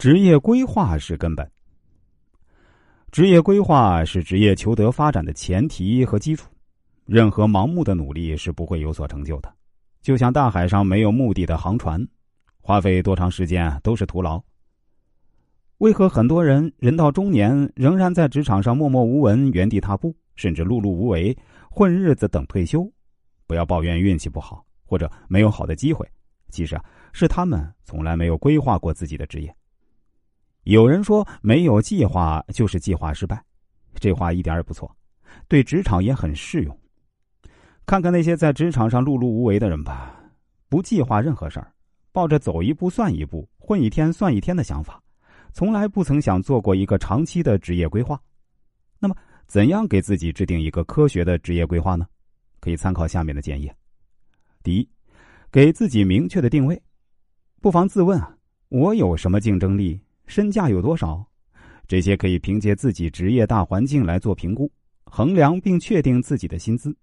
职业规划是根本。职业规划是职业求得发展的前提和基础。任何盲目的努力是不会有所成就的，就像大海上没有目的的航船，花费多长时间都是徒劳。为何很多人人到中年仍然在职场上默默无闻、原地踏步，甚至碌碌无为、混日子等退休？不要抱怨运气不好或者没有好的机会，其实啊，是他们从来没有规划过自己的职业。有人说没有计划就是计划失败，这话一点也不错，对职场也很适用。看看那些在职场上碌碌无为的人吧，不计划任何事儿，抱着走一步算一步、混一天算一天的想法，从来不曾想做过一个长期的职业规划。那么，怎样给自己制定一个科学的职业规划呢？可以参考下面的建议：第一，给自己明确的定位，不妨自问啊，我有什么竞争力？身价有多少？这些可以凭借自己职业大环境来做评估、衡量并确定自己的薪资。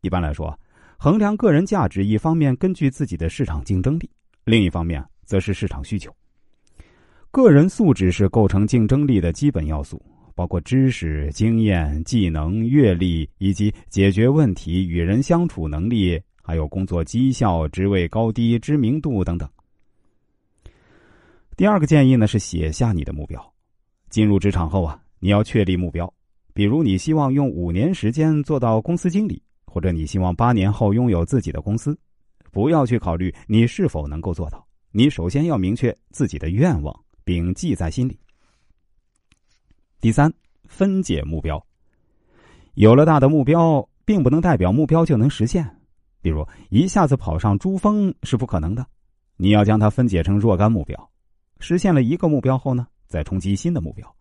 一般来说，衡量个人价值，一方面根据自己的市场竞争力，另一方面则是市场需求。个人素质是构成竞争力的基本要素，包括知识、经验、技能、阅历以及解决问题、与人相处能力，还有工作绩效、职位高低、知名度等等。第二个建议呢是写下你的目标。进入职场后啊，你要确立目标，比如你希望用五年时间做到公司经理，或者你希望八年后拥有自己的公司。不要去考虑你是否能够做到，你首先要明确自己的愿望，并记在心里。第三，分解目标。有了大的目标，并不能代表目标就能实现。比如一下子跑上珠峰是不可能的，你要将它分解成若干目标。实现了一个目标后呢，再冲击新的目标。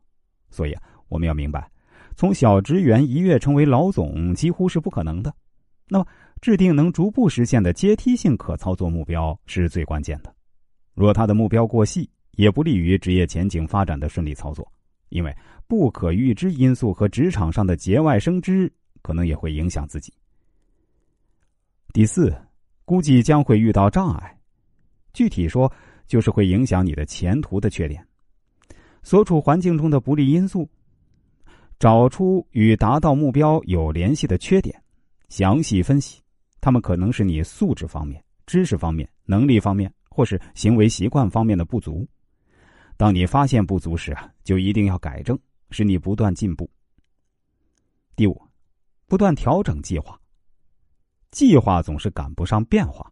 所以啊，我们要明白，从小职员一跃成为老总几乎是不可能的。那么，制定能逐步实现的阶梯性可操作目标是最关键的。若他的目标过细，也不利于职业前景发展的顺利操作，因为不可预知因素和职场上的节外生枝可能也会影响自己。第四，估计将会遇到障碍，具体说。就是会影响你的前途的缺点，所处环境中的不利因素，找出与达到目标有联系的缺点，详细分析，他们可能是你素质方面、知识方面、能力方面，或是行为习惯方面的不足。当你发现不足时啊，就一定要改正，使你不断进步。第五，不断调整计划，计划总是赶不上变化。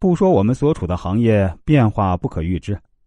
不说我们所处的行业变化不可预知，